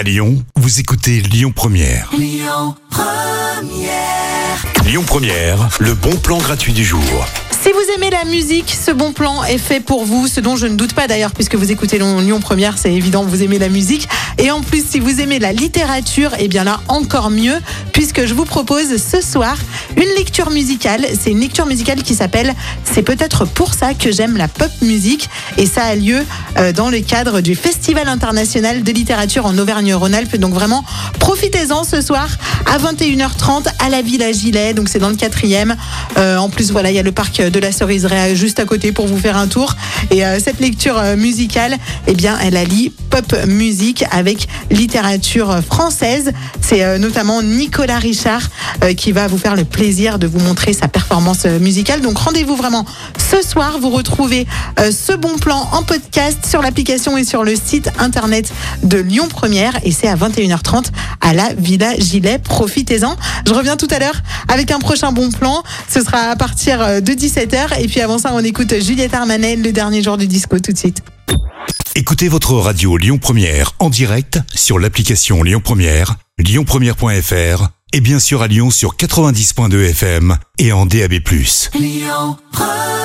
À Lyon, vous écoutez Lyon Première. Lyon Première, le bon plan gratuit du jour. Si vous aimez la musique, ce bon plan est fait pour vous, ce dont je ne doute pas d'ailleurs, puisque vous écoutez Lyon Lyon Première, c'est évident, vous aimez la musique. Et en plus, si vous aimez la littérature, et bien là, encore mieux, puisque je vous propose ce soir une lecture musicale. C'est une lecture musicale qui s'appelle C'est peut-être pour ça que j'aime la pop musique. Et ça a lieu euh, dans le cadre du Festival international de littérature en Auvergne-Rhône-Alpes. Donc vraiment, profitez-en ce soir à 21h30 à la Villa Gilet. Donc c'est dans le quatrième. Euh, en plus, voilà, il y a le parc de la Ceriseraie juste à côté pour vous faire un tour. Et euh, cette lecture euh, musicale, eh bien, elle allie pop musique avec littérature française. C'est euh, notamment Nicolas Richard euh, qui va vous faire le plaisir de vous montrer sa performance euh, musicale. Donc rendez-vous vraiment ce soir. Vous retrouvez euh, ce bon plan en podcast sur l'application et sur le site internet de Lyon Première. Et c'est à 21h30 à la Villa Gilet. Profitez-en. Je reviens tout à l'heure avec un prochain bon plan. Ce sera à partir euh, de 17h. Et puis avant ça, on écoute Juliette Armanet, le dernier jour du disco tout de suite. Écoutez votre radio Lyon Première en direct sur l'application Lyon Première, lyonpremière.fr et bien sûr à Lyon sur 90.2 FM et en DAB+. Lyon Première